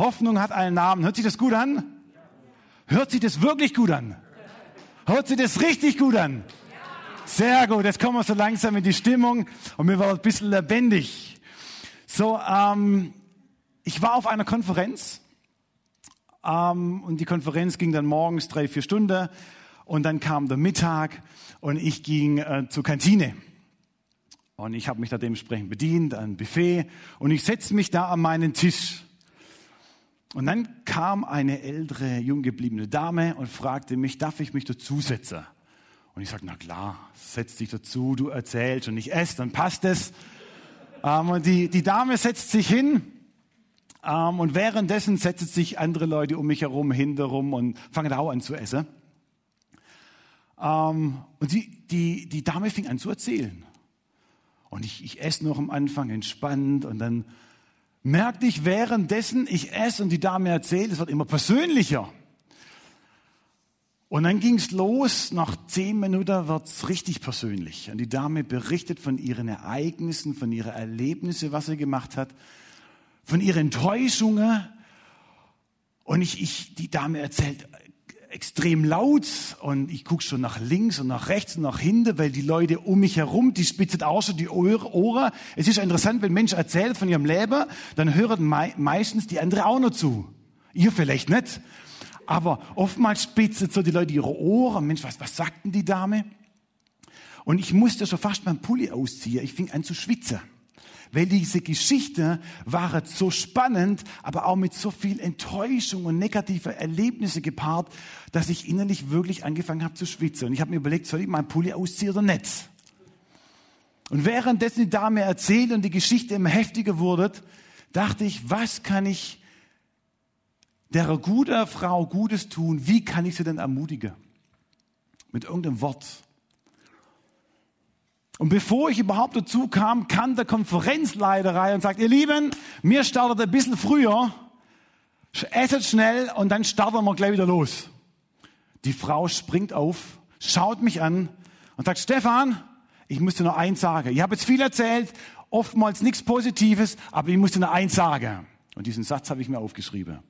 Hoffnung hat einen Namen. Hört sich das gut an? Hört sich das wirklich gut an? Hört sich das richtig gut an? Sehr gut, jetzt kommen wir so langsam in die Stimmung und mir war ein bisschen lebendig. So, ähm, ich war auf einer Konferenz ähm, und die Konferenz ging dann morgens drei, vier Stunden und dann kam der Mittag und ich ging äh, zur Kantine. Und ich habe mich da dementsprechend bedient, ein Buffet und ich setze mich da an meinen Tisch. Und dann kam eine ältere, jung gebliebene Dame und fragte mich, darf ich mich dazusetzen? Und ich sagte, na klar, setz dich dazu, du erzählst und ich esse, dann passt es. Ähm, und die, die Dame setzt sich hin ähm, und währenddessen setzen sich andere Leute um mich herum, hinterrum und fangen auch an zu essen. Ähm, und die, die, die Dame fing an zu erzählen. Und ich, ich esse noch am Anfang entspannt und dann merkte ich währenddessen, ich esse und die Dame erzählt, es wird immer persönlicher. Und dann ging es los, nach zehn Minuten wird es richtig persönlich. Und die Dame berichtet von ihren Ereignissen, von ihren Erlebnissen, was sie gemacht hat, von ihren Enttäuschungen. Und ich, ich, die Dame erzählt extrem laut und ich gucke schon nach links und nach rechts und nach hinten, weil die Leute um mich herum, die spitzen auch schon die Ohren. Es ist interessant, wenn Menschen erzählen von ihrem Leben, dann hören mei meistens die anderen auch noch zu. Ihr vielleicht nicht. Aber oftmals spitzen so die Leute ihre Ohren. Mensch, was, was sagten die Dame? Und ich musste schon fast meinen Pulli ausziehen. Ich fing an zu schwitzen weil diese Geschichte war so spannend, aber auch mit so viel Enttäuschung und negative Erlebnisse gepaart, dass ich innerlich wirklich angefangen habe zu schwitzen. Und ich habe mir überlegt, soll ich meinen Pulli ausziehen oder nicht? Und währenddessen die Dame erzählt und die Geschichte immer heftiger wurde, dachte ich, was kann ich der guten Frau Gutes tun? Wie kann ich sie denn ermutigen? Mit irgendeinem Wort. Und bevor ich überhaupt dazu kam, kam der Konferenzleiter rein und sagt, ihr Lieben, mir startet ein bisschen früher, esset schnell und dann starten wir gleich wieder los. Die Frau springt auf, schaut mich an und sagt, Stefan, ich muss dir noch eins sagen. Ich habe jetzt viel erzählt, oftmals nichts Positives, aber ich muss dir noch eins sagen. Und diesen Satz habe ich mir aufgeschrieben.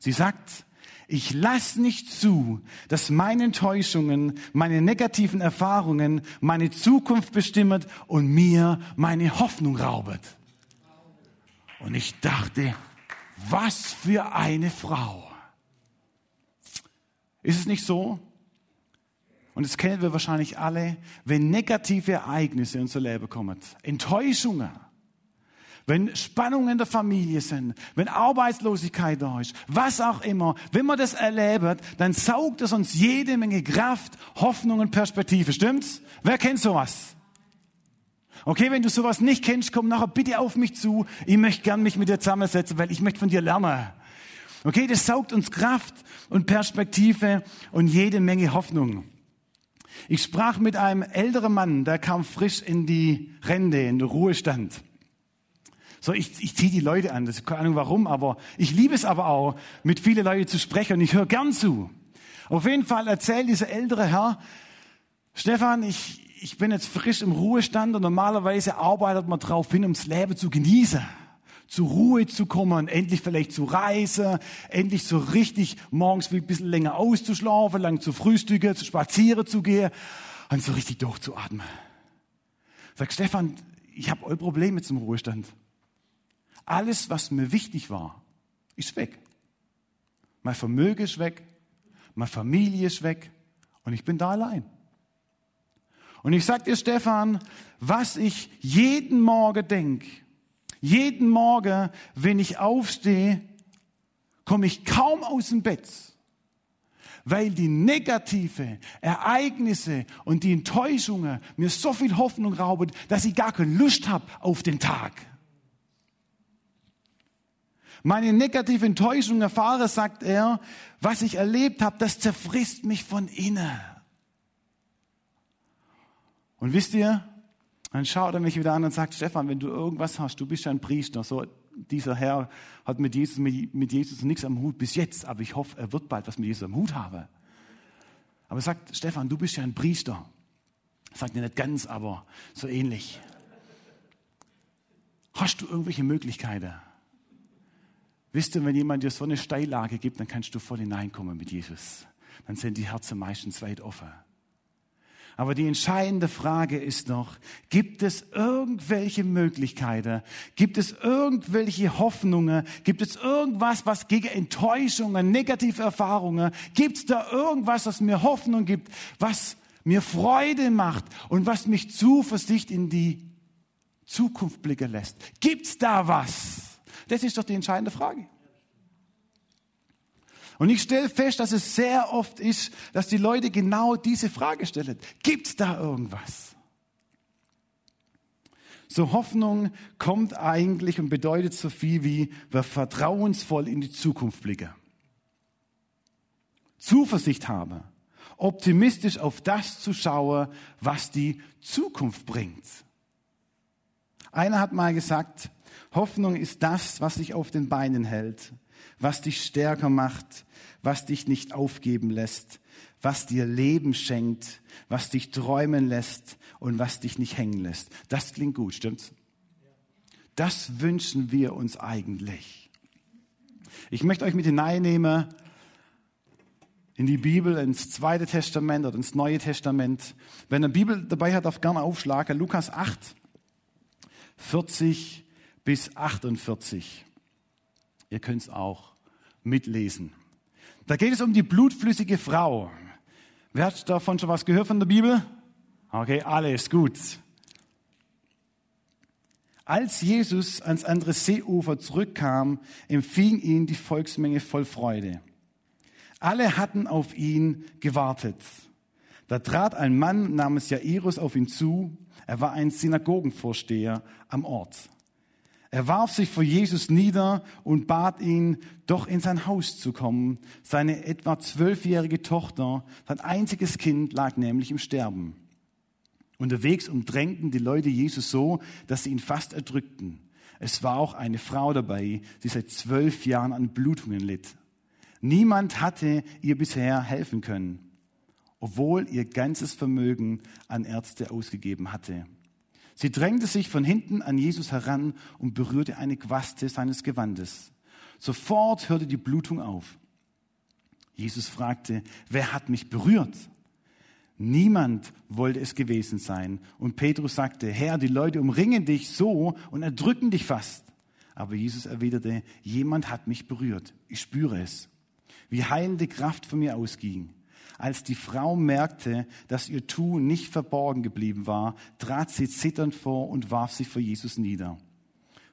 Sie sagt, ich lasse nicht zu, dass meine Enttäuschungen, meine negativen Erfahrungen meine Zukunft bestimmen und mir meine Hoffnung raubet. Und ich dachte, was für eine Frau. Ist es nicht so? Und das kennen wir wahrscheinlich alle, wenn negative Ereignisse in unser Leben kommen, Enttäuschungen, wenn Spannungen in der Familie sind, wenn Arbeitslosigkeit da ist, was auch immer, wenn man das erlebt, dann saugt es uns jede Menge Kraft, Hoffnung und Perspektive. Stimmt's? Wer kennt sowas? Okay, wenn du sowas nicht kennst, komm nachher bitte auf mich zu. Ich möchte gern mich mit dir zusammensetzen, weil ich möchte von dir lernen. Okay, das saugt uns Kraft und Perspektive und jede Menge Hoffnung. Ich sprach mit einem älteren Mann, der kam frisch in die Rente, in den Ruhestand. So, ich, ich ziehe die Leute an. Das ist keine Ahnung warum, aber ich liebe es aber auch, mit vielen Leuten zu sprechen und ich höre gern zu. Auf jeden Fall erzählt dieser ältere Herr, Stefan, ich, ich bin jetzt frisch im Ruhestand und normalerweise arbeitet man drauf hin, ums Leben zu genießen zur Ruhe zu kommen, endlich vielleicht zu reisen, endlich so richtig morgens ein bisschen länger auszuschlafen, lang zu frühstücken, zu spazieren zu gehen und so richtig durchzuatmen. Sag Stefan, ich habe euer Problem mit zum Ruhestand. Alles, was mir wichtig war, ist weg. Mein Vermögen ist weg, meine Familie ist weg und ich bin da allein. Und ich sag dir, Stefan, was ich jeden Morgen denk, jeden Morgen, wenn ich aufstehe, komme ich kaum aus dem Bett, weil die negative Ereignisse und die Enttäuschungen mir so viel Hoffnung rauben, dass ich gar keine Lust habe auf den Tag. Meine negative Enttäuschung erfahre, sagt er, was ich erlebt habe, das zerfrisst mich von innen. Und wisst ihr, dann schaut er mich wieder an und sagt, Stefan, wenn du irgendwas hast, du bist ja ein Priester, so dieser Herr hat mit Jesus, mit Jesus nichts am Hut bis jetzt, aber ich hoffe, er wird bald was mit Jesus am Hut haben. Aber er sagt, Stefan, du bist ja ein Priester. Sagt er nicht ganz, aber so ähnlich. Hast du irgendwelche Möglichkeiten? Wisst ihr, wenn jemand dir so eine Steillage gibt, dann kannst du voll hineinkommen mit Jesus. Dann sind die Herzen meistens weit offen. Aber die entscheidende Frage ist noch, gibt es irgendwelche Möglichkeiten? Gibt es irgendwelche Hoffnungen? Gibt es irgendwas, was gegen Enttäuschungen, negative Erfahrungen, gibt es da irgendwas, was mir Hoffnung gibt, was mir Freude macht und was mich Zuversicht in die Zukunft blicken lässt? Gibt es da was? Das ist doch die entscheidende Frage. Und ich stelle fest, dass es sehr oft ist, dass die Leute genau diese Frage stellen. Gibt es da irgendwas? So Hoffnung kommt eigentlich und bedeutet so viel wie wir vertrauensvoll in die Zukunft blicken. Zuversicht haben, optimistisch auf das zu schauen, was die Zukunft bringt. Einer hat mal gesagt, Hoffnung ist das, was dich auf den Beinen hält, was dich stärker macht, was dich nicht aufgeben lässt, was dir Leben schenkt, was dich träumen lässt und was dich nicht hängen lässt. Das klingt gut, stimmt's? Das wünschen wir uns eigentlich. Ich möchte euch mit hineinnehmen in die Bibel, ins Zweite Testament oder ins Neue Testament. Wenn ihr Bibel dabei hat, darf gerne aufschlagen. Lukas 8, 40 bis 48. Ihr könnt es auch mitlesen. Da geht es um die blutflüssige Frau. Wer hat davon schon was gehört von der Bibel? Okay, alles gut. Als Jesus ans andere Seeufer zurückkam, empfing ihn die Volksmenge voll Freude. Alle hatten auf ihn gewartet. Da trat ein Mann namens Jairus auf ihn zu. Er war ein Synagogenvorsteher am Ort. Er warf sich vor Jesus nieder und bat ihn, doch in sein Haus zu kommen. Seine etwa zwölfjährige Tochter, sein einziges Kind, lag nämlich im Sterben. Unterwegs umdrängten die Leute Jesus so, dass sie ihn fast erdrückten. Es war auch eine Frau dabei, die seit zwölf Jahren an Blutungen litt. Niemand hatte ihr bisher helfen können, obwohl ihr ganzes Vermögen an Ärzte ausgegeben hatte. Sie drängte sich von hinten an Jesus heran und berührte eine Quaste seines Gewandes. Sofort hörte die Blutung auf. Jesus fragte, wer hat mich berührt? Niemand wollte es gewesen sein. Und Petrus sagte, Herr, die Leute umringen dich so und erdrücken dich fast. Aber Jesus erwiderte, jemand hat mich berührt. Ich spüre es. Wie heilende Kraft von mir ausging. Als die Frau merkte, dass ihr Tun nicht verborgen geblieben war, trat sie zitternd vor und warf sich vor Jesus nieder.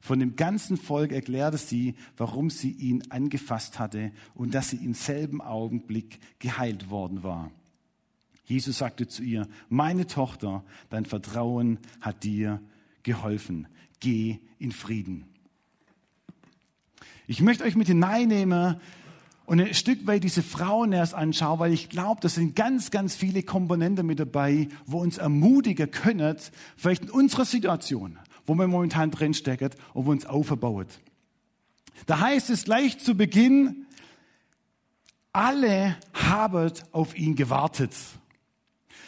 Von dem ganzen Volk erklärte sie, warum sie ihn angefasst hatte und dass sie im selben Augenblick geheilt worden war. Jesus sagte zu ihr, meine Tochter, dein Vertrauen hat dir geholfen. Geh in Frieden. Ich möchte euch mit hineinnehmen und ein Stück weit diese Frauen erst anschaue, weil ich glaube, da sind ganz, ganz viele Komponenten mit dabei, wo uns ermutigen können, vielleicht in unserer Situation, wo wir momentan drinstecken und wo uns aufbaut. Da heißt es gleich zu Beginn, alle haben auf ihn gewartet.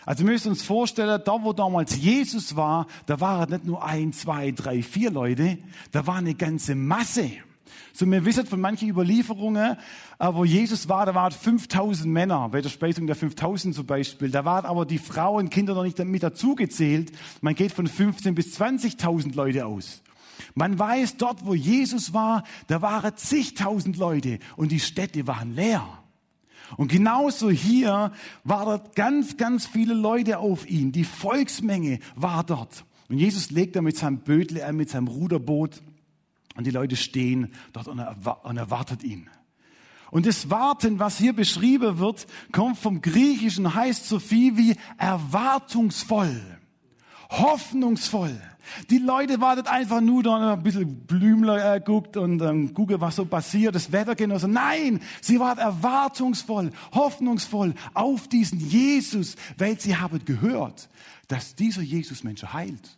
Also wir müssen uns vorstellen, da wo damals Jesus war, da waren nicht nur ein, zwei, drei, vier Leute, da war eine ganze Masse. So, wir wissen von manchen Überlieferungen, äh, wo Jesus war, da waren 5000 Männer, bei der Speisung der 5000 zum Beispiel. Da waren aber die Frauen, Kinder noch nicht mit dazugezählt. Man geht von 15 bis 20.000 Leute aus. Man weiß, dort, wo Jesus war, da waren zigtausend Leute und die Städte waren leer. Und genauso hier waren dort ganz, ganz viele Leute auf ihn. Die Volksmenge war dort. Und Jesus legt da mit seinem Bödle, äh, mit seinem Ruderboot und die Leute stehen dort und, erwartet ihn. Und das Warten, was hier beschrieben wird, kommt vom Griechischen, heißt so viel wie erwartungsvoll, hoffnungsvoll. Die Leute wartet einfach nur da ein bisschen Blümler äh, guckt und ähm, gucke, was so passiert, das Wetter genossen. Nein, sie wartet erwartungsvoll, hoffnungsvoll auf diesen Jesus, weil sie haben gehört, dass dieser Jesus Menschen heilt.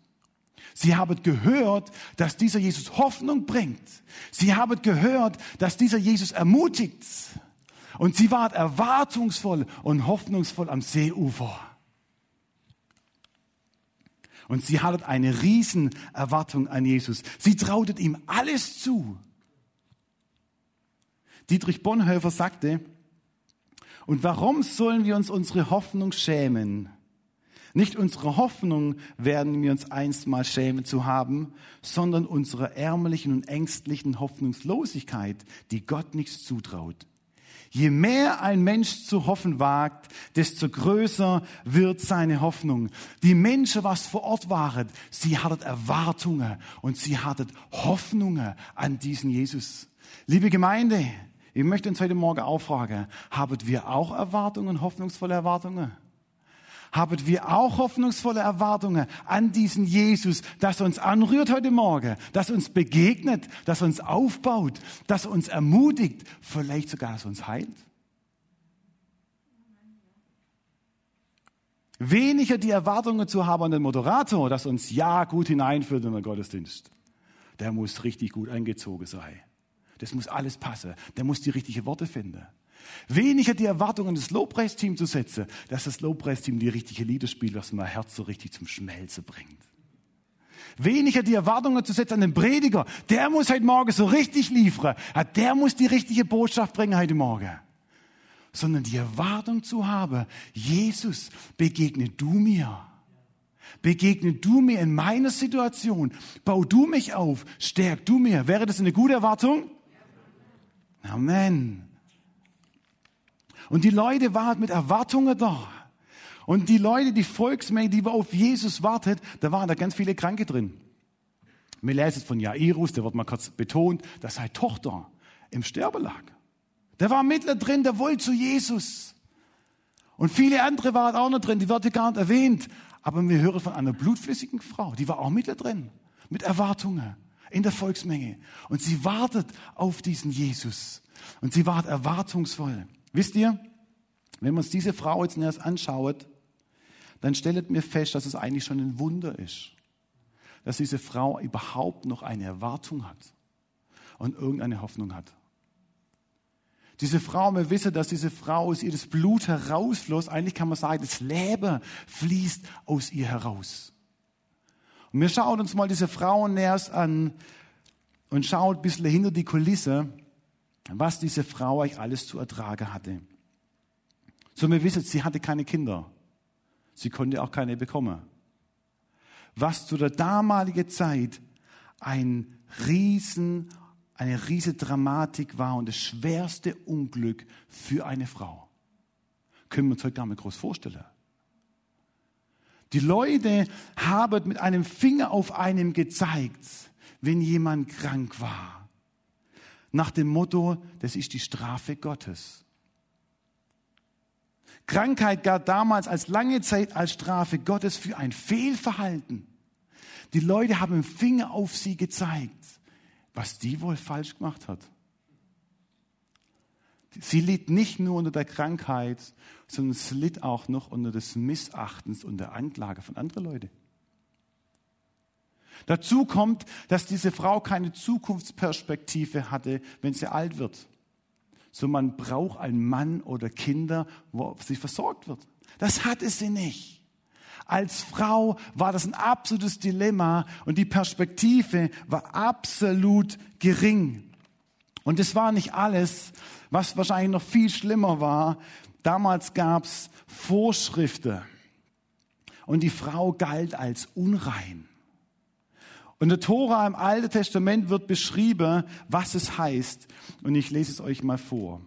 Sie haben gehört, dass dieser Jesus Hoffnung bringt. Sie haben gehört, dass dieser Jesus ermutigt. Und sie waren erwartungsvoll und hoffnungsvoll am Seeufer. Und sie hatten eine riesen Erwartung an Jesus. Sie trautet ihm alles zu. Dietrich Bonhoeffer sagte, und warum sollen wir uns unsere Hoffnung schämen? Nicht unsere Hoffnung werden wir uns einst mal schämen zu haben, sondern unsere ärmlichen und ängstlichen Hoffnungslosigkeit, die Gott nichts zutraut. Je mehr ein Mensch zu hoffen wagt, desto größer wird seine Hoffnung. Die Menschen, was vor Ort waren, sie hatten Erwartungen und sie hatten Hoffnungen an diesen Jesus. Liebe Gemeinde, ich möchte uns heute Morgen auffragen, haben wir auch Erwartungen, hoffnungsvolle Erwartungen? Haben wir auch hoffnungsvolle Erwartungen an diesen Jesus, dass er uns anrührt heute Morgen, dass er uns begegnet, dass er uns aufbaut, dass er uns ermutigt, vielleicht sogar, dass uns heilt? Weniger die Erwartungen zu haben an den Moderator, dass uns ja gut hineinführt in den Gottesdienst. Der muss richtig gut angezogen sein. Das muss alles passen. Der muss die richtigen Worte finden. Weniger die Erwartungen des Lobpreisteams zu setzen, dass das Lobpreisteam die richtige Lieder spielt, was mein Herz so richtig zum Schmelzen bringt. Weniger die Erwartungen zu setzen an den Prediger. Der muss heute Morgen so richtig liefern. Der muss die richtige Botschaft bringen heute Morgen. Sondern die Erwartung zu haben, Jesus, begegne du mir. Begegne du mir in meiner Situation. Bau du mich auf. Stärk du mir. Wäre das eine gute Erwartung? Amen. Und die Leute waren mit Erwartungen da. Und die Leute, die Volksmenge, die auf Jesus wartet, da waren da ganz viele Kranke drin. Wir lesen von Jairus, der wird mal kurz betont, dass seine Tochter im Sterbe lag. Der war mittler drin, der wollte zu Jesus. Und viele andere waren auch noch drin, die wird gar nicht erwähnt. Aber wir hören von einer blutflüssigen Frau, die war auch mittler drin, mit Erwartungen in der Volksmenge. Und sie wartet auf diesen Jesus. Und sie war erwartungsvoll. Wisst ihr, wenn man uns diese Frau jetzt erst anschaut, dann stellt mir fest, dass es eigentlich schon ein Wunder ist, dass diese Frau überhaupt noch eine Erwartung hat und irgendeine Hoffnung hat. Diese Frau, wir wissen, dass diese Frau aus ihr das Blut herausfloss. Eigentlich kann man sagen, das Leben fließt aus ihr heraus. Und wir schauen uns mal diese Frau näherst an und schauen ein bisschen hinter die Kulisse was diese Frau eigentlich alles zu ertragen hatte. So, wir wissen, sie hatte keine Kinder. Sie konnte auch keine bekommen. Was zu der damaligen Zeit ein Riesen, eine riesige Dramatik war und das schwerste Unglück für eine Frau. Können wir uns heute gar nicht groß vorstellen. Die Leute haben mit einem Finger auf einem gezeigt, wenn jemand krank war nach dem Motto, das ist die Strafe Gottes. Krankheit galt damals als lange Zeit als Strafe Gottes für ein Fehlverhalten. Die Leute haben im Finger auf sie gezeigt, was die wohl falsch gemacht hat. Sie litt nicht nur unter der Krankheit, sondern sie litt auch noch unter des Missachtens und der Anklage von anderen Leuten. Dazu kommt, dass diese Frau keine Zukunftsperspektive hatte, wenn sie alt wird. So man braucht einen Mann oder Kinder, wo sie versorgt wird. Das hatte sie nicht. Als Frau war das ein absolutes Dilemma und die Perspektive war absolut gering. Und es war nicht alles, was wahrscheinlich noch viel schlimmer war. Damals gab es Vorschriften und die Frau galt als unrein. Und der Tora im Alten Testament wird beschrieben, was es heißt. Und ich lese es euch mal vor.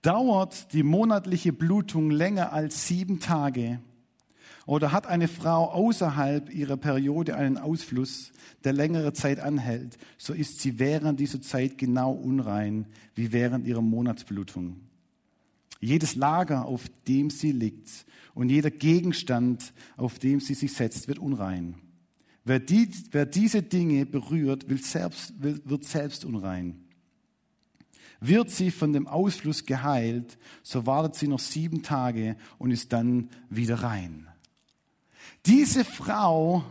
Dauert die monatliche Blutung länger als sieben Tage oder hat eine Frau außerhalb ihrer Periode einen Ausfluss, der längere Zeit anhält, so ist sie während dieser Zeit genau unrein wie während ihrer Monatsblutung. Jedes Lager, auf dem sie liegt und jeder Gegenstand, auf dem sie sich setzt, wird unrein. Wer, die, wer diese Dinge berührt, wird selbst, wird selbst unrein. Wird sie von dem Ausfluss geheilt, so wartet sie noch sieben Tage und ist dann wieder rein. Diese Frau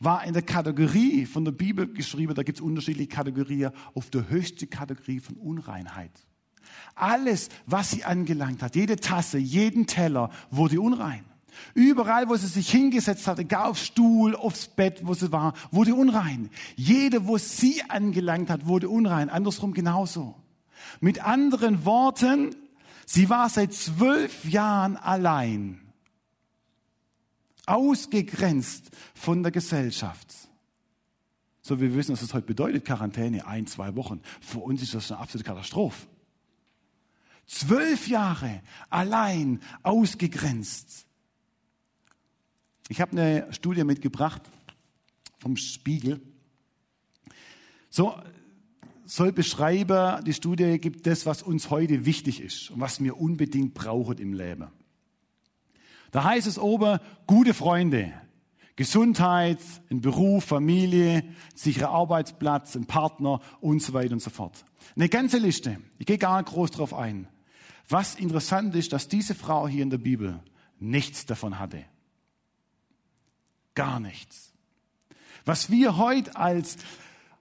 war in der Kategorie von der Bibel geschrieben, da gibt es unterschiedliche Kategorien, auf der höchsten Kategorie von Unreinheit. Alles, was sie angelangt hat, jede Tasse, jeden Teller wurde unrein. Überall, wo sie sich hingesetzt hatte, egal auf Stuhl, aufs Bett, wo sie war, wurde unrein. Jede, wo sie angelangt hat, wurde unrein. Andersrum genauso. Mit anderen Worten, sie war seit zwölf Jahren allein. Ausgegrenzt von der Gesellschaft. So, wir wissen, was das heute bedeutet, Quarantäne, ein, zwei Wochen. Für uns ist das eine absolute Katastrophe. Zwölf Jahre allein ausgegrenzt. Ich habe eine Studie mitgebracht vom Spiegel. So soll beschreiben, die Studie gibt das, was uns heute wichtig ist und was wir unbedingt brauchen im Leben. Da heißt es oben, gute Freunde, Gesundheit, ein Beruf, Familie, sicherer Arbeitsplatz, ein Partner und so weiter und so fort. Eine ganze Liste. Ich gehe gar nicht groß drauf ein. Was interessant ist, dass diese Frau hier in der Bibel nichts davon hatte. Gar nichts. Was wir heute als,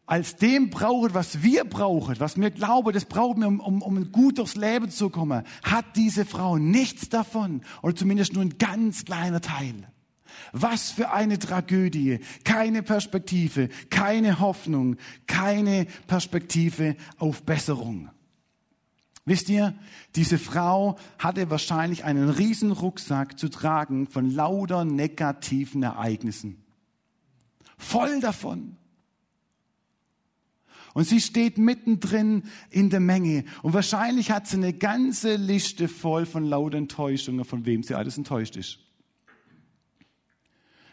als dem brauchen, was wir brauchen, was wir glauben, das brauchen wir, um, um, um gut durchs Leben zu kommen, hat diese Frau nichts davon. Oder zumindest nur ein ganz kleiner Teil. Was für eine Tragödie. Keine Perspektive, keine Hoffnung, keine Perspektive auf Besserung. Wisst ihr, diese Frau hatte wahrscheinlich einen riesen Rucksack zu tragen von lauter negativen Ereignissen. Voll davon. Und sie steht mittendrin in der Menge. Und wahrscheinlich hat sie eine ganze Liste voll von lauter Enttäuschungen, von wem sie alles enttäuscht ist.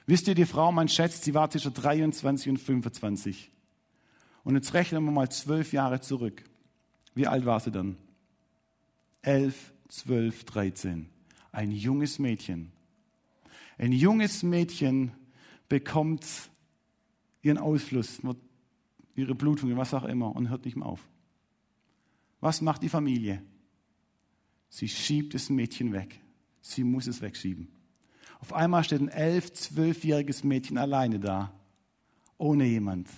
Wisst ihr, die Frau, man schätzt, sie war zwischen 23 und 25. Und jetzt rechnen wir mal zwölf Jahre zurück. Wie alt war sie dann? 11, 12, 13. Ein junges Mädchen. Ein junges Mädchen bekommt ihren Ausfluss, ihre Blutung, was auch immer, und hört nicht mehr auf. Was macht die Familie? Sie schiebt das Mädchen weg. Sie muss es wegschieben. Auf einmal steht ein elf, zwölfjähriges Mädchen alleine da, ohne jemand,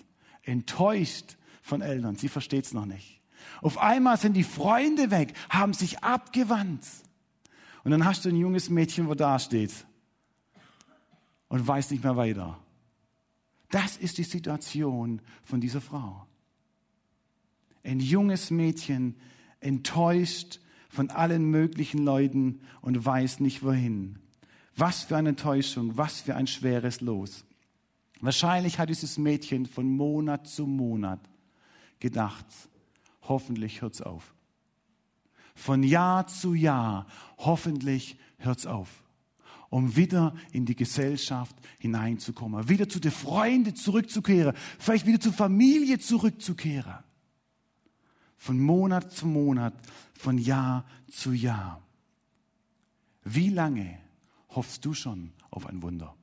enttäuscht von Eltern. Sie versteht es noch nicht. Auf einmal sind die Freunde weg, haben sich abgewandt. Und dann hast du ein junges Mädchen, wo da steht und weiß nicht mehr weiter. Das ist die Situation von dieser Frau. Ein junges Mädchen, enttäuscht von allen möglichen Leuten und weiß nicht wohin. Was für eine Enttäuschung, was für ein schweres Los. Wahrscheinlich hat dieses Mädchen von Monat zu Monat gedacht, hoffentlich hört's auf. Von Jahr zu Jahr, hoffentlich hört's auf. Um wieder in die Gesellschaft hineinzukommen, wieder zu den Freunden zurückzukehren, vielleicht wieder zur Familie zurückzukehren. Von Monat zu Monat, von Jahr zu Jahr. Wie lange hoffst du schon auf ein Wunder?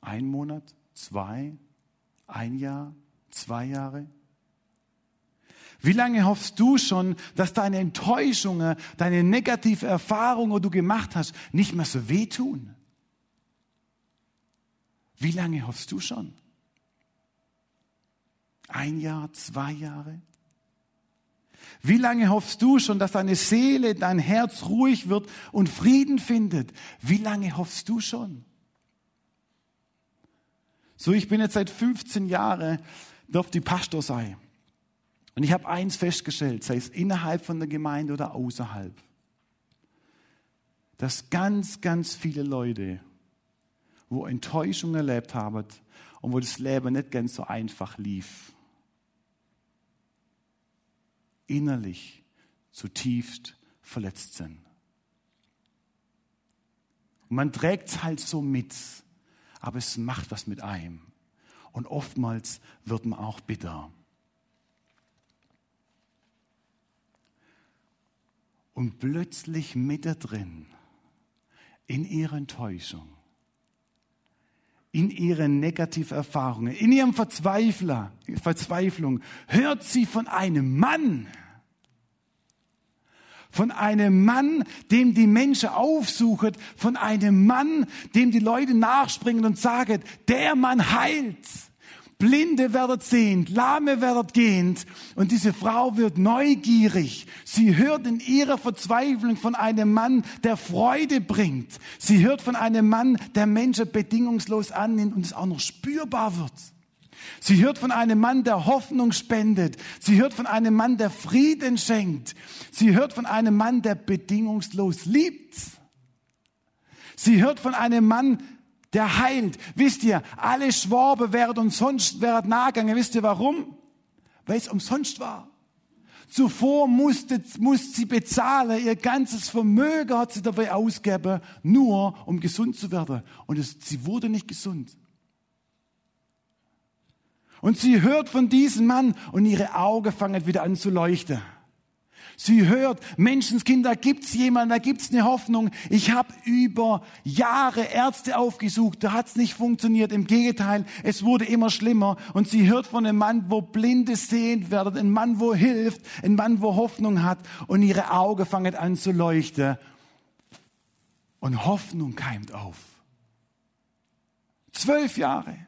Ein Monat, zwei, ein Jahr, zwei Jahre? Wie lange hoffst du schon, dass deine Enttäuschungen, deine negative Erfahrungen, die du gemacht hast, nicht mehr so wehtun? Wie lange hoffst du schon? Ein Jahr, zwei Jahre? Wie lange hoffst du schon, dass deine Seele, dein Herz ruhig wird und Frieden findet? Wie lange hoffst du schon? So, ich bin jetzt seit 15 Jahren auf die Pastor sein. Und ich habe eins festgestellt, sei es innerhalb von der Gemeinde oder außerhalb, dass ganz, ganz viele Leute, wo Enttäuschung erlebt haben und wo das Leben nicht ganz so einfach lief, innerlich zutiefst verletzt sind. Und man trägt es halt so mit, aber es macht was mit einem. Und oftmals wird man auch bitter. Und plötzlich mittendrin, in ihrer Enttäuschung, in ihren negativen Erfahrungen, in ihrem Verzweifler, Verzweiflung, hört sie von einem Mann, von einem Mann, dem die Menschen aufsuchen, von einem Mann, dem die Leute nachspringen und sagen, der Mann heilt, Blinde werden sehend, Lahme werden gehend und diese Frau wird neugierig. Sie hört in ihrer Verzweiflung von einem Mann, der Freude bringt. Sie hört von einem Mann, der Menschen bedingungslos annimmt und es auch noch spürbar wird. Sie hört von einem Mann, der Hoffnung spendet. Sie hört von einem Mann, der Frieden schenkt. Sie hört von einem Mann, der bedingungslos liebt. Sie hört von einem Mann, der heilt. Wisst ihr, alle Schwabe wären umsonst wären nachgegangen. Wisst ihr warum? Weil es umsonst war. Zuvor musste, musste sie bezahlen, ihr ganzes Vermögen hat sie dabei ausgegeben, nur um gesund zu werden. Und es, sie wurde nicht gesund. Und sie hört von diesem Mann und ihre Augen fangen wieder an zu leuchten. Sie hört, Menschenskind, da gibt's jemanden, da gibt's eine Hoffnung. Ich habe über Jahre Ärzte aufgesucht, da hat's nicht funktioniert. Im Gegenteil, es wurde immer schlimmer. Und sie hört von einem Mann, wo Blinde sehend werden, ein Mann, wo hilft, ein Mann, wo Hoffnung hat. Und ihre Augen fangen an zu leuchten. Und Hoffnung keimt auf. Zwölf Jahre.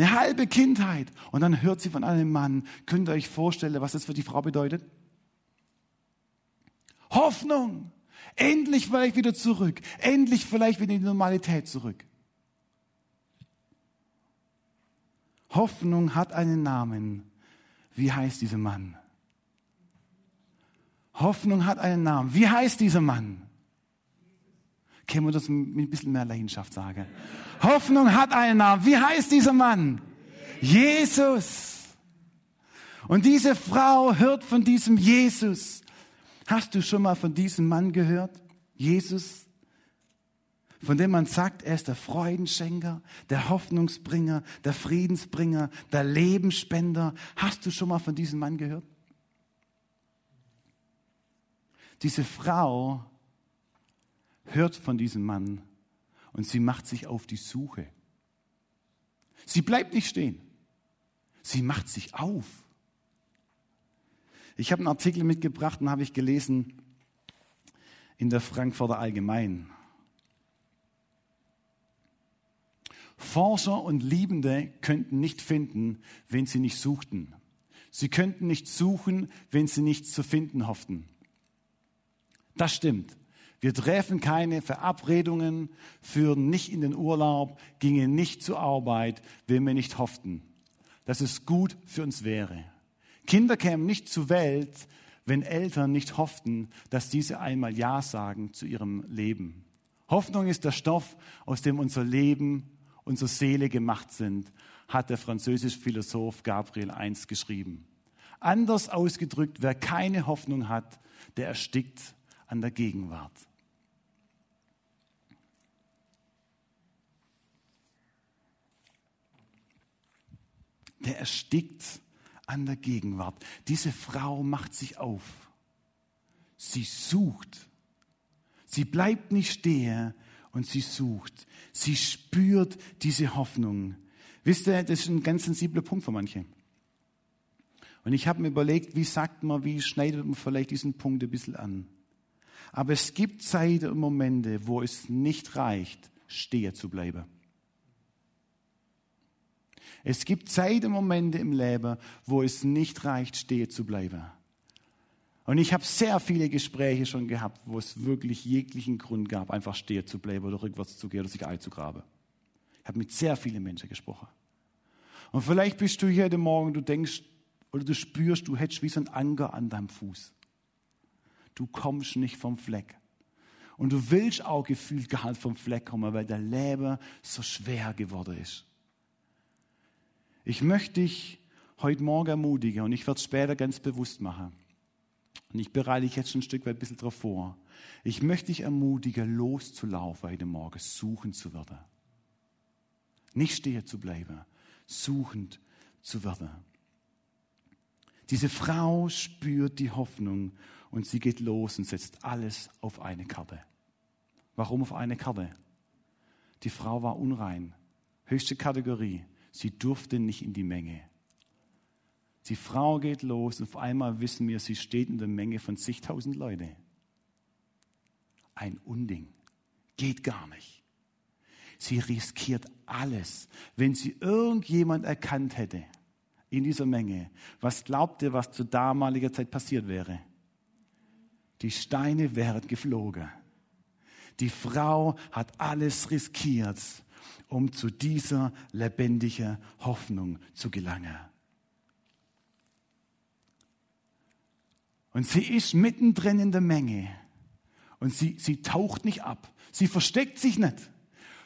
Eine halbe Kindheit. Und dann hört sie von einem Mann. Könnt ihr euch vorstellen, was das für die Frau bedeutet? Hoffnung. Endlich vielleicht wieder zurück. Endlich vielleicht wieder in die Normalität zurück. Hoffnung hat einen Namen. Wie heißt dieser Mann? Hoffnung hat einen Namen. Wie heißt dieser Mann? Können wir das mit ein bisschen mehr Leidenschaft sagen? Hoffnung hat einen Namen. Wie heißt dieser Mann? Jesus. Und diese Frau hört von diesem Jesus. Hast du schon mal von diesem Mann gehört? Jesus? Von dem man sagt, er ist der Freudenschenker, der Hoffnungsbringer, der Friedensbringer, der Lebensspender. Hast du schon mal von diesem Mann gehört? Diese Frau hört von diesem Mann und sie macht sich auf die Suche. Sie bleibt nicht stehen. Sie macht sich auf. Ich habe einen Artikel mitgebracht und habe ich gelesen in der Frankfurter Allgemein. Forscher und Liebende könnten nicht finden, wenn sie nicht suchten. Sie könnten nicht suchen, wenn sie nichts zu finden hofften. Das stimmt. Wir treffen keine Verabredungen, führen nicht in den Urlaub, gingen nicht zur Arbeit, wenn wir nicht hofften, dass es gut für uns wäre. Kinder kämen nicht zur Welt, wenn Eltern nicht hofften, dass diese einmal Ja sagen zu ihrem Leben. Hoffnung ist der Stoff, aus dem unser Leben, unsere Seele gemacht sind, hat der französische Philosoph Gabriel I geschrieben. Anders ausgedrückt, wer keine Hoffnung hat, der erstickt an der Gegenwart. Der erstickt an der Gegenwart. Diese Frau macht sich auf. Sie sucht. Sie bleibt nicht stehen und sie sucht. Sie spürt diese Hoffnung. Wisst ihr, das ist ein ganz sensibler Punkt für manche. Und ich habe mir überlegt, wie sagt man, wie schneidet man vielleicht diesen Punkt ein bisschen an. Aber es gibt Zeiten und Momente, wo es nicht reicht, stehen zu bleiben. Es gibt Zeiten und Momente im Leben, wo es nicht reicht, stehen zu bleiben. Und ich habe sehr viele Gespräche schon gehabt, wo es wirklich jeglichen Grund gab, einfach stehen zu bleiben oder rückwärts zu gehen oder sich einzugraben. Ich habe mit sehr vielen Menschen gesprochen. Und vielleicht bist du hier heute Morgen, du denkst oder du spürst, du hättest wie so ein Anker an deinem Fuß. Du kommst nicht vom Fleck. Und du willst auch gefühlt gar nicht vom Fleck kommen, weil der Leben so schwer geworden ist. Ich möchte dich heute Morgen ermutigen und ich werde es später ganz bewusst machen. Und ich bereite dich jetzt schon ein Stück weit ein bisschen darauf vor. Ich möchte dich ermutigen, loszulaufen heute Morgen, suchen zu werden. Nicht stehen zu bleiben, suchend zu werden. Diese Frau spürt die Hoffnung und sie geht los und setzt alles auf eine Karte. Warum auf eine Karte? Die Frau war unrein. Höchste Kategorie. Sie durfte nicht in die Menge. Die Frau geht los und auf einmal wissen wir, sie steht in der Menge von zigtausend Leute. Ein Unding. Geht gar nicht. Sie riskiert alles. Wenn sie irgendjemand erkannt hätte in dieser Menge, was glaubt ihr, was zu damaliger Zeit passiert wäre? Die Steine wären geflogen. Die Frau hat alles riskiert, um zu dieser lebendigen Hoffnung zu gelangen. Und sie ist mittendrin in der Menge. Und sie, sie taucht nicht ab. Sie versteckt sich nicht,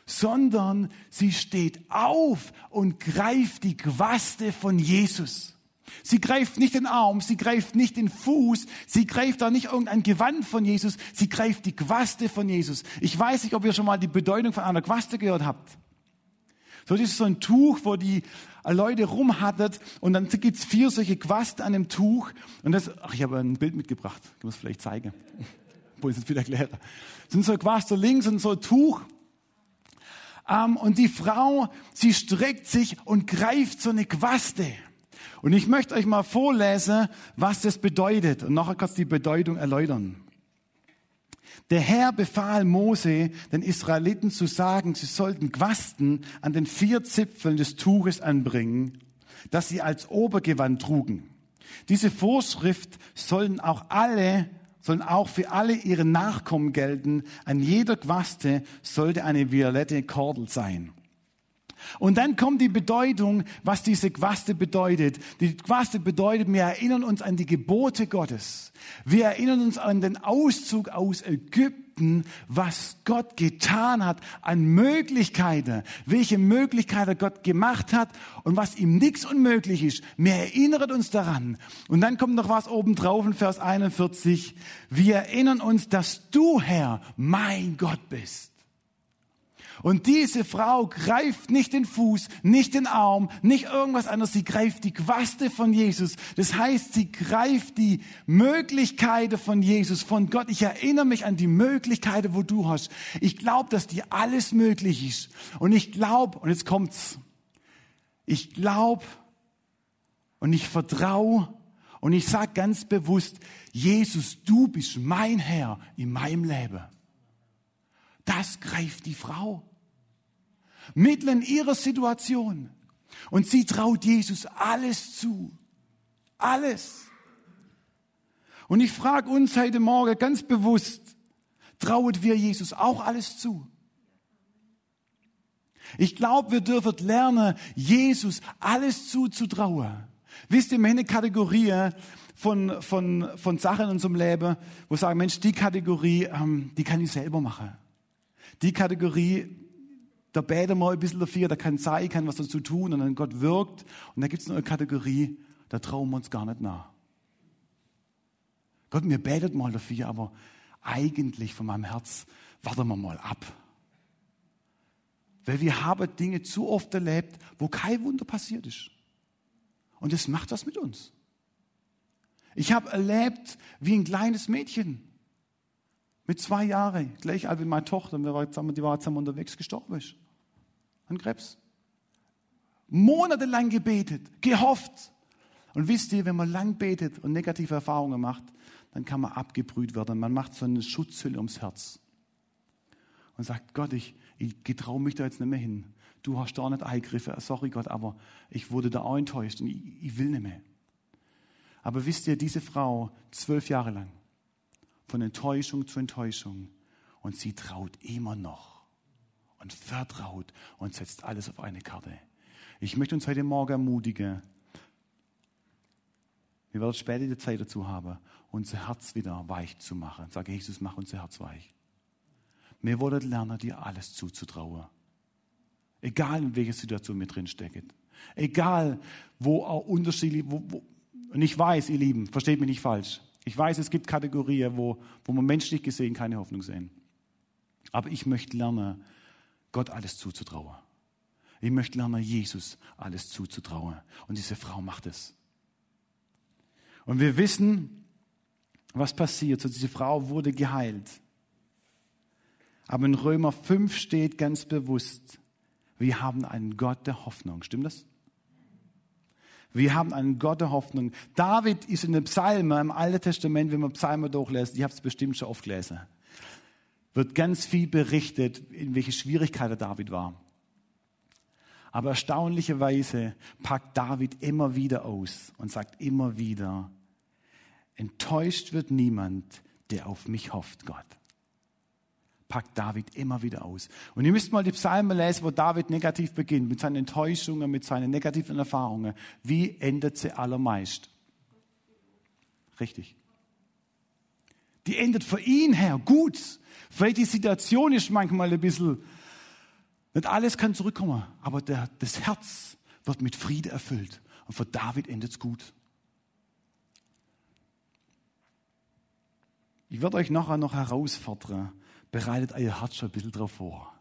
sondern sie steht auf und greift die Quaste von Jesus. Sie greift nicht den Arm, sie greift nicht den Fuß, sie greift auch nicht irgendein Gewand von Jesus, sie greift die Quaste von Jesus. Ich weiß nicht, ob ihr schon mal die Bedeutung von einer Quaste gehört habt. So, das ist so ein Tuch, wo die Leute rumhattet und dann gibt's vier solche Quasten an dem Tuch und das, ach, ich habe ein Bild mitgebracht, ich muss es vielleicht zeigen, wo ich es wieder erkläre. Das sind so Quaste links und so ein Tuch ähm, und die Frau, sie streckt sich und greift so eine Quaste. Und ich möchte euch mal vorlesen, was das bedeutet. Und nachher kannst du die Bedeutung erläutern. Der Herr befahl Mose, den Israeliten zu sagen, sie sollten Quasten an den vier Zipfeln des Tuches anbringen, das sie als Obergewand trugen. Diese Vorschrift sollen auch alle, sollen auch für alle ihre Nachkommen gelten. An jeder Quaste sollte eine violette Kordel sein. Und dann kommt die Bedeutung, was diese Quaste bedeutet. Die Quaste bedeutet, wir erinnern uns an die Gebote Gottes. Wir erinnern uns an den Auszug aus Ägypten, was Gott getan hat an Möglichkeiten, welche Möglichkeiten Gott gemacht hat und was ihm nichts unmöglich ist. Wir erinnern uns daran. Und dann kommt noch was oben drauf in Vers 41. Wir erinnern uns, dass du, Herr, mein Gott bist. Und diese Frau greift nicht den Fuß, nicht den Arm, nicht irgendwas anderes. Sie greift die Quaste von Jesus. Das heißt, sie greift die Möglichkeiten von Jesus, von Gott. Ich erinnere mich an die Möglichkeiten, wo du hast. Ich glaube, dass dir alles möglich ist. Und ich glaube, und jetzt kommt's. Ich glaube und ich vertraue und ich sage ganz bewusst, Jesus, du bist mein Herr in meinem Leben. Das greift die Frau mitten in ihrer Situation. Und sie traut Jesus alles zu. Alles. Und ich frage uns heute Morgen ganz bewusst, trauet wir Jesus auch alles zu? Ich glaube, wir dürfen lernen, Jesus alles zuzutrauen. Wisst ihr, wir haben eine Kategorie von, von, von Sachen in unserem Leben, wo wir sagen, Mensch, die Kategorie, ähm, die kann ich selber machen. Die Kategorie, da beten wir ein bisschen dafür, da kann sein, kann was dazu tun und dann Gott wirkt. Und da gibt es eine Kategorie, da trauen wir uns gar nicht nach. Gott, mir betet mal dafür, aber eigentlich von meinem Herz warten wir mal ab. Weil wir haben Dinge zu oft erlebt, wo kein Wunder passiert ist. Und das macht was mit uns. Ich habe erlebt, wie ein kleines Mädchen mit zwei Jahren, gleich alt wie meine Tochter, die war zusammen unterwegs, gestorben ist an Krebs. Monatelang gebetet, gehofft. Und wisst ihr, wenn man lang betet und negative Erfahrungen macht, dann kann man abgebrüht werden. Man macht so eine Schutzhülle ums Herz. Und sagt, Gott, ich, ich getraue mich da jetzt nicht mehr hin. Du hast da nicht eingegriffen. Sorry Gott, aber ich wurde da auch enttäuscht und ich, ich will nicht mehr. Aber wisst ihr, diese Frau, zwölf Jahre lang, von Enttäuschung zu Enttäuschung, und sie traut immer noch und vertraut und setzt alles auf eine Karte. Ich möchte uns heute Morgen ermutigen, wir werden später die Zeit dazu haben, unser Herz wieder weich zu machen. Sage Jesus, mach unser Herz weich. Wir wollen lernen, dir alles zuzutrauen. Egal in welcher Situation wir drin stecken. Egal, wo auch unterschiedlich, wo, wo, und ich weiß, ihr Lieben, versteht mich nicht falsch. Ich weiß, es gibt Kategorien, wo, wo man menschlich gesehen keine Hoffnung sehen. Aber ich möchte lernen, Gott alles zuzutrauen. Ich möchte lernen, Jesus alles zuzutrauen. Und diese Frau macht es. Und wir wissen, was passiert. So, diese Frau wurde geheilt. Aber in Römer 5 steht ganz bewusst, wir haben einen Gott der Hoffnung. Stimmt das? Wir haben einen Gott der Hoffnung. David ist in den Psalmen im Alten Testament, wenn man Psalmen durchlässt, ich habe es bestimmt schon oft gelesen. wird ganz viel berichtet, in welche Schwierigkeiten David war. Aber erstaunlicherweise packt David immer wieder aus und sagt immer wieder, enttäuscht wird niemand, der auf mich hofft, Gott. Packt David immer wieder aus. Und ihr müsst mal die Psalmen lesen, wo David negativ beginnt, mit seinen Enttäuschungen, mit seinen negativen Erfahrungen. Wie endet sie allermeist? Richtig. Die endet für ihn her gut. Vielleicht die Situation ist manchmal ein bisschen nicht alles kann zurückkommen, aber der, das Herz wird mit Friede erfüllt. Und für David endet es gut. Ich werde euch nachher noch herausfordern. Bereitet euer Herz schon ein bisschen darauf vor.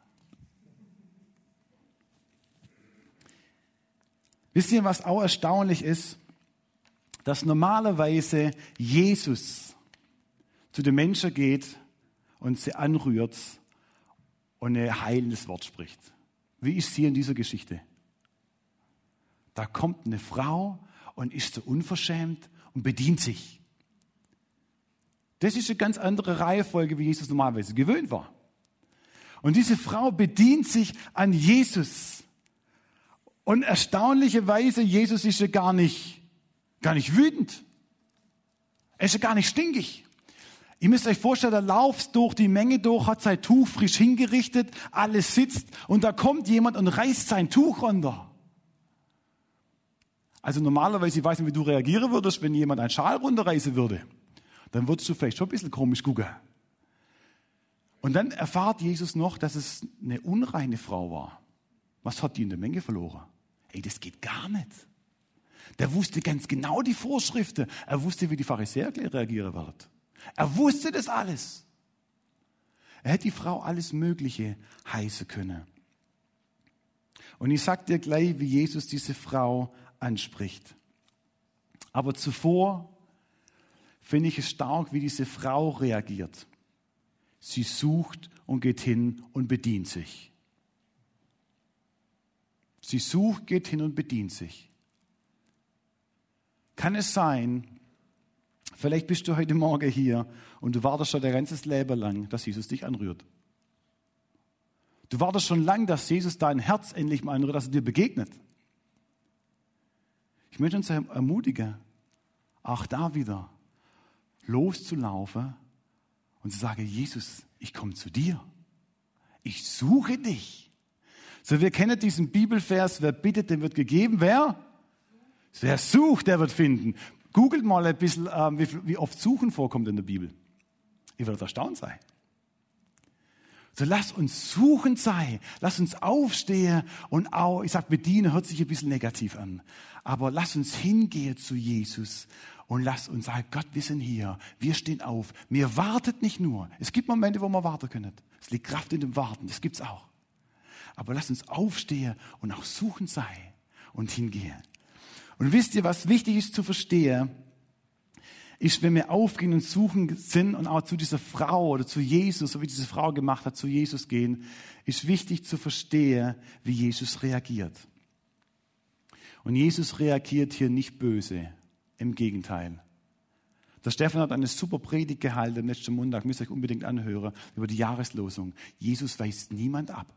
Wisst ihr, was auch erstaunlich ist? Dass normalerweise Jesus zu den Menschen geht und sie anrührt und ein heilendes Wort spricht. Wie ist hier in dieser Geschichte? Da kommt eine Frau und ist so unverschämt und bedient sich. Das ist eine ganz andere Reihenfolge, wie Jesus normalerweise gewöhnt war. Und diese Frau bedient sich an Jesus. Und erstaunlicherweise, Jesus ist ja gar nicht, gar nicht wütend. Er ist ja gar nicht stinkig. Ihr müsst euch vorstellen, er lauft durch die Menge durch, hat sein Tuch frisch hingerichtet, alles sitzt und da kommt jemand und reißt sein Tuch runter. Also normalerweise, ich weiß nicht, wie du reagieren würdest, wenn jemand einen Schal runterreißen würde. Dann würdest du vielleicht schon ein bisschen komisch gucken. Und dann erfahrt Jesus noch, dass es eine unreine Frau war. Was hat die in der Menge verloren? Ey, das geht gar nicht. Der wusste ganz genau die Vorschriften. Er wusste, wie die Pharisäer reagieren werden. Er wusste das alles. Er hätte die Frau alles Mögliche heißen können. Und ich sag dir gleich, wie Jesus diese Frau anspricht. Aber zuvor finde ich es stark, wie diese Frau reagiert. Sie sucht und geht hin und bedient sich. Sie sucht, geht hin und bedient sich. Kann es sein, Vielleicht bist du heute Morgen hier und du wartest schon dein ganzes Leben lang, dass Jesus dich anrührt. Du wartest schon lang, dass Jesus dein Herz endlich mal anrührt, dass er dir begegnet. Ich möchte uns ermutigen, auch da wieder loszulaufen und zu sagen, Jesus, ich komme zu dir. Ich suche dich. So, wir kennen diesen Bibelvers, wer bittet, dem wird gegeben. Wer? Wer sucht, der wird finden. Googelt mal ein bisschen, äh, wie, oft Suchen vorkommt in der Bibel. Ihr werdet erstaunt sein. So lass uns suchend sein, lass uns aufstehen und auch, ich sag bedienen, hört sich ein bisschen negativ an, aber lass uns hingehen zu Jesus und lass uns sagen, Gott, wir sind hier, wir stehen auf, mir wartet nicht nur. Es gibt Momente, wo man warten können. Es liegt Kraft in dem Warten, das gibt's auch. Aber lass uns aufstehen und auch suchend sein und hingehen. Und wisst ihr, was wichtig ist zu verstehen, ist, wenn wir aufgehen und suchen sind und auch zu dieser Frau oder zu Jesus, so wie diese Frau gemacht hat, zu Jesus gehen, ist wichtig zu verstehen, wie Jesus reagiert. Und Jesus reagiert hier nicht böse, im Gegenteil. Der Stefan hat eine super Predigt gehalten letzten Montag, müsst ihr euch unbedingt anhören, über die Jahreslosung. Jesus weist niemand ab.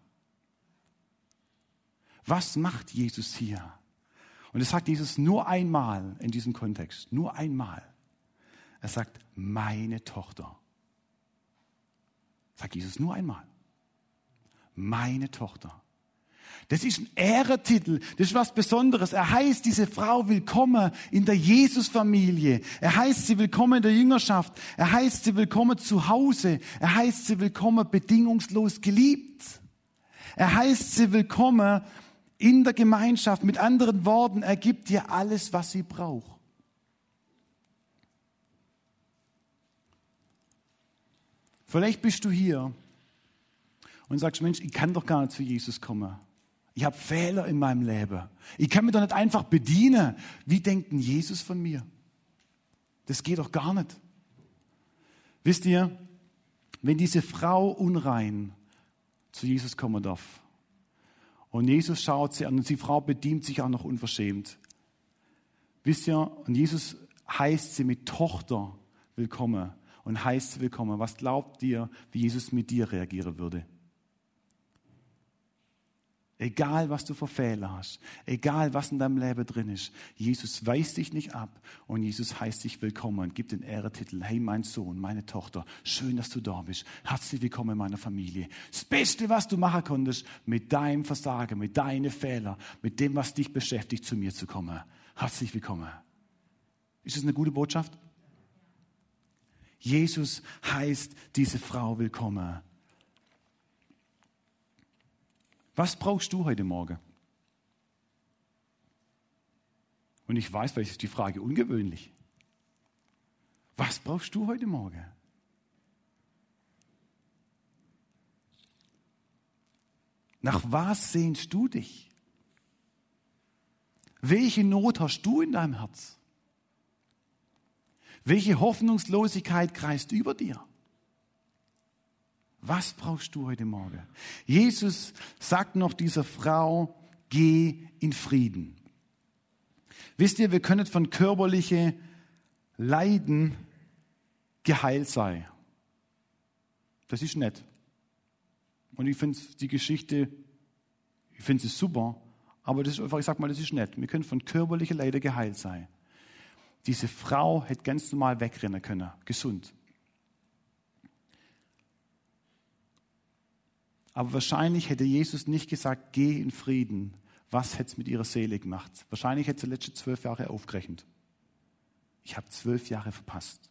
Was macht Jesus hier? Und das sagt Jesus nur einmal in diesem Kontext. Nur einmal. Er sagt, meine Tochter. Sagt Jesus nur einmal. Meine Tochter. Das ist ein Ehretitel, das ist was Besonderes. Er heißt, diese Frau willkommen in der Jesusfamilie. Er heißt, sie willkommen in der Jüngerschaft. Er heißt, sie willkommen zu Hause. Er heißt, sie willkommen bedingungslos geliebt. Er heißt, sie willkommen in der Gemeinschaft. Mit anderen Worten, er gibt dir alles, was sie braucht. Vielleicht bist du hier und sagst, Mensch, ich kann doch gar nicht zu Jesus kommen. Ich habe Fehler in meinem Leben. Ich kann mich doch nicht einfach bedienen. Wie denkt denn Jesus von mir? Das geht doch gar nicht. Wisst ihr, wenn diese Frau unrein zu Jesus kommen darf, und Jesus schaut sie an und die Frau bedient sich auch noch unverschämt. Wisst ihr, und Jesus heißt sie mit Tochter willkommen. und heißt sie willkommen. Was glaubt ihr, wie Jesus mit dir reagieren würde? Egal, was du für Fehler hast, egal, was in deinem Leben drin ist, Jesus weist dich nicht ab und Jesus heißt dich willkommen und gibt den Ehretitel, hey mein Sohn, meine Tochter, schön, dass du da bist, herzlich willkommen in meiner Familie. Das Beste, was du machen konntest, mit deinem Versagen, mit deinen Fehlern, mit dem, was dich beschäftigt, zu mir zu kommen. Herzlich willkommen. Ist das eine gute Botschaft? Jesus heißt diese Frau willkommen. Was brauchst du heute Morgen? Und ich weiß, vielleicht ist die Frage ungewöhnlich. Was brauchst du heute Morgen? Nach was sehnst du dich? Welche Not hast du in deinem Herz? Welche Hoffnungslosigkeit kreist über dir? Was brauchst du heute Morgen? Jesus sagt noch dieser Frau, geh in Frieden. Wisst ihr, wir können von körperlichen Leiden geheilt sein. Das ist nett. Und ich finde die Geschichte, ich finde sie super, aber das ist einfach, ich sag mal, das ist nett. Wir können von körperlichen Leiden geheilt sein. Diese Frau hätte ganz normal wegrennen können, gesund. Aber wahrscheinlich hätte Jesus nicht gesagt, geh in Frieden. Was hätte es mit ihrer Seele gemacht? Wahrscheinlich hätte sie letzte zwölf Jahre aufgerechnet. Ich habe zwölf Jahre verpasst.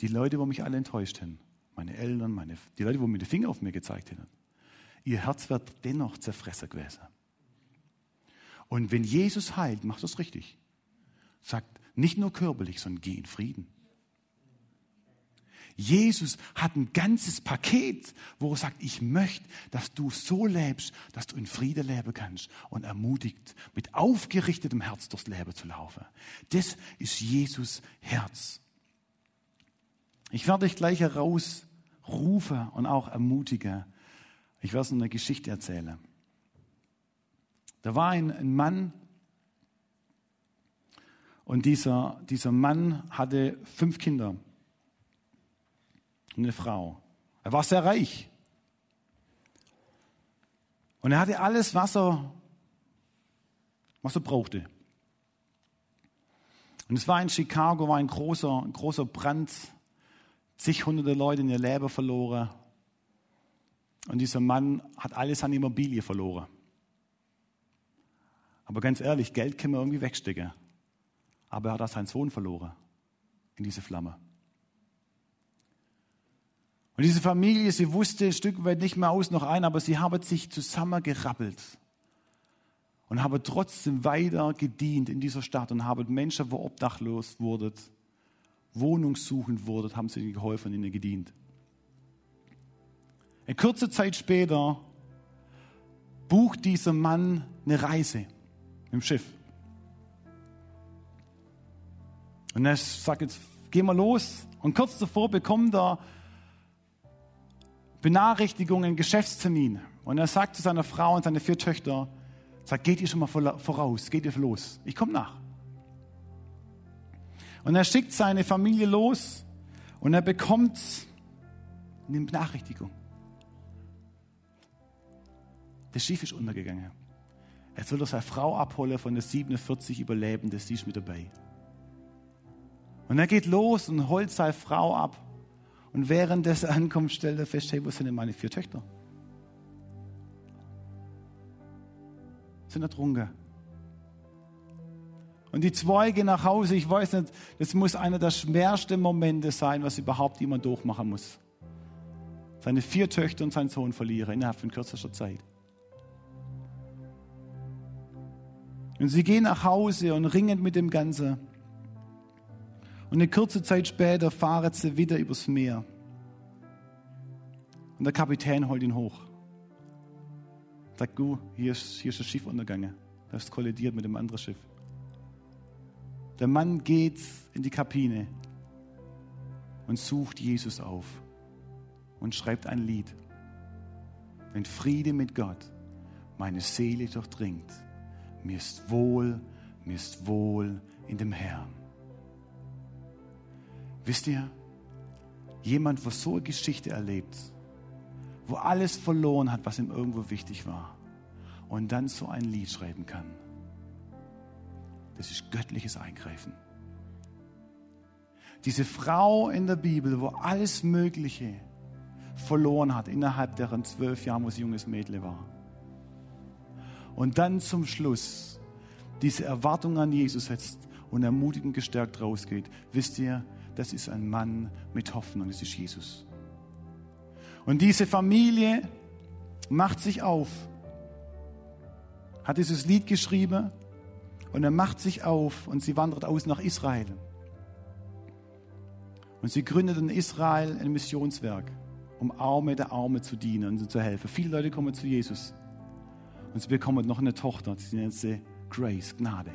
Die Leute, wo mich alle enttäuscht haben, meine Eltern, meine, die Leute, wo mir den Finger auf mir gezeigt haben, ihr Herz wird dennoch zerfressen gewesen. Und wenn Jesus heilt, macht das richtig. Sagt nicht nur körperlich, sondern geh in Frieden. Jesus hat ein ganzes Paket, wo er sagt, ich möchte, dass du so lebst, dass du in Friede leben kannst und ermutigt, mit aufgerichtetem Herz durchs Leben zu laufen. Das ist Jesus Herz. Ich werde dich gleich herausrufen und auch ermutigen. Ich werde es eine Geschichte erzählen. Da war ein, ein Mann, und dieser, dieser Mann hatte fünf Kinder eine Frau. Er war sehr reich. Und er hatte alles, was er, was er brauchte. Und es war in Chicago, war ein großer, ein großer Brand. Zig hunderte Leute in ihr Leben verloren. Und dieser Mann hat alles an Immobilie verloren. Aber ganz ehrlich, Geld kann man irgendwie wegstecken. Aber er hat auch seinen Sohn verloren in diese Flamme. Und diese Familie, sie wusste ein Stück weit nicht mehr aus noch ein, aber sie haben sich zusammengerappelt und haben trotzdem weiter gedient in dieser Stadt und haben Menschen, wo obdachlos wurden, wohnungssuchend wurden, haben sie ihnen geholfen und ihnen gedient. Eine kurze Zeit später bucht dieser Mann eine Reise im Schiff. Und er sagt jetzt, geh mal los. Und kurz davor bekommt er Benachrichtigungen, Geschäftstermin. Und er sagt zu seiner Frau und seine vier Töchter, sagt, geht ihr schon mal voraus, geht ihr los, ich komme nach. Und er schickt seine Familie los und er bekommt eine Benachrichtigung. Das Schiff ist untergegangen. Jetzt will er seine Frau abholen von den 47 Überlebenden, die ist mit dabei. Und er geht los und holt seine Frau ab. Und während des Ankommens stellt er fest, hey, wo sind denn meine vier Töchter? Sind ertrunken. Und die zwei gehen nach Hause. Ich weiß nicht, das muss einer der schwersten Momente sein, was überhaupt jemand durchmachen muss. Seine vier Töchter und seinen Sohn verlieren innerhalb von kürzester Zeit. Und sie gehen nach Hause und ringen mit dem Ganzen. Und eine kurze Zeit später fahren sie wieder übers Meer. Und der Kapitän holt ihn hoch. Sagt, du, hier ist, hier ist das Schiff untergegangen. Das ist kollidiert mit dem anderen Schiff. Der Mann geht in die Kabine und sucht Jesus auf und schreibt ein Lied. Wenn Friede mit Gott meine Seele durchdringt, mir ist wohl, mir ist wohl in dem Herrn. Wisst ihr, Jemand, der so eine Geschichte erlebt, wo alles verloren hat, was ihm irgendwo wichtig war, und dann so ein Lied schreiben kann. Das ist göttliches Eingreifen. Diese Frau in der Bibel, wo alles Mögliche verloren hat, innerhalb deren zwölf Jahren, wo sie junges Mädel war. Und dann zum Schluss diese Erwartung an Jesus setzt und ermutigend gestärkt rausgeht. Wisst ihr, das ist ein Mann mit Hoffnung, das ist Jesus. Und diese Familie macht sich auf, hat dieses Lied geschrieben und er macht sich auf und sie wandert aus nach Israel. Und sie gründet in Israel ein Missionswerk, um Arme der Arme zu dienen und zu helfen. Viele Leute kommen zu Jesus. Und sie bekommen noch eine Tochter, die nennt sie Grace, Gnade.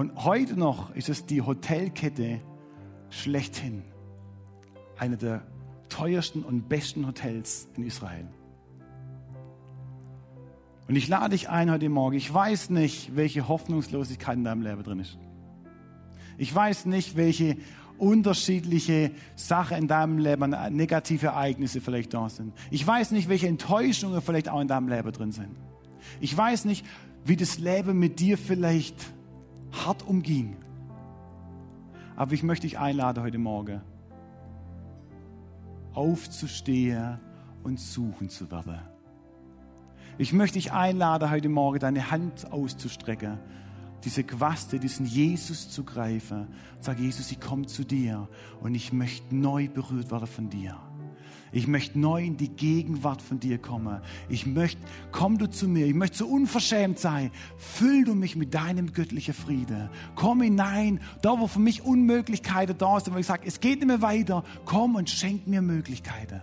Und heute noch ist es die Hotelkette schlechthin. Eine der teuersten und besten Hotels in Israel. Und ich lade dich ein heute Morgen. Ich weiß nicht, welche Hoffnungslosigkeit in deinem Leben drin ist. Ich weiß nicht, welche unterschiedliche Sachen in deinem Leben, negative Ereignisse vielleicht da sind. Ich weiß nicht, welche Enttäuschungen vielleicht auch in deinem Leben drin sind. Ich weiß nicht, wie das Leben mit dir vielleicht hart umging. Aber ich möchte dich einladen heute Morgen, aufzustehen und suchen zu werden. Ich möchte dich einladen, heute Morgen deine Hand auszustrecken diese Quaste, diesen Jesus zu greifen. Sag, Jesus, ich komme zu dir und ich möchte neu berührt werden von dir. Ich möchte neu in die Gegenwart von dir kommen. Ich möchte, komm du zu mir. Ich möchte so unverschämt sein. Füll du mich mit deinem göttlichen Friede. Komm hinein, da wo für mich Unmöglichkeiten da sind, wo ich sage, es geht nicht mehr weiter. Komm und schenk mir Möglichkeiten.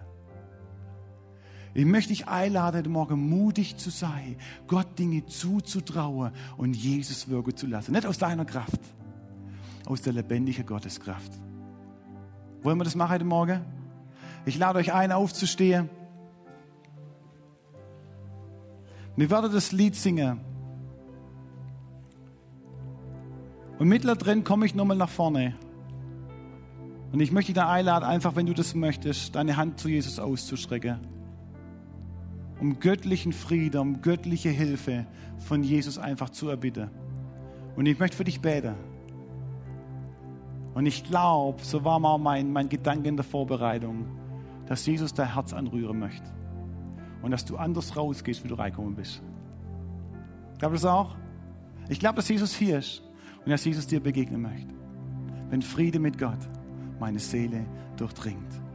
Ich möchte dich einladen, heute Morgen mutig zu sein, Gott Dinge zuzutrauen und Jesus wirken zu lassen. Nicht aus deiner Kraft, aus der lebendigen Gotteskraft. Wollen wir das machen heute Morgen? Ich lade euch ein, aufzustehen. Wir werden das Lied singen. Und mittendrin komme ich nochmal nach vorne. Und ich möchte dich da einladen, einfach, wenn du das möchtest, deine Hand zu Jesus auszustrecken um göttlichen Frieden, um göttliche Hilfe von Jesus einfach zu erbitten. Und ich möchte für dich beten. Und ich glaube, so war mal mein, mein Gedanke in der Vorbereitung, dass Jesus dein Herz anrühren möchte. Und dass du anders rausgehst, wie du reinkommen bist. Glaubst du das auch? Ich glaube, dass Jesus hier ist und dass Jesus dir begegnen möchte. Wenn Friede mit Gott meine Seele durchdringt.